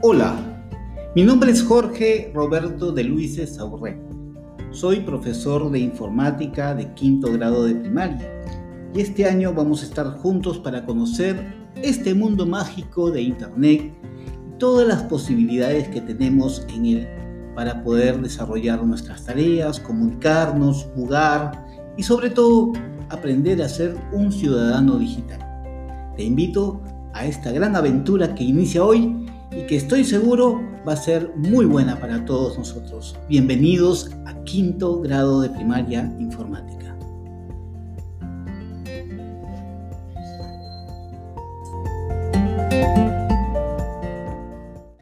Hola, mi nombre es Jorge Roberto de Luises Saurré. Soy profesor de informática de quinto grado de primaria y este año vamos a estar juntos para conocer este mundo mágico de Internet y todas las posibilidades que tenemos en él para poder desarrollar nuestras tareas, comunicarnos, jugar y sobre todo aprender a ser un ciudadano digital. Te invito a esta gran aventura que inicia hoy y que estoy seguro va a ser muy buena para todos nosotros. Bienvenidos a quinto grado de primaria informática.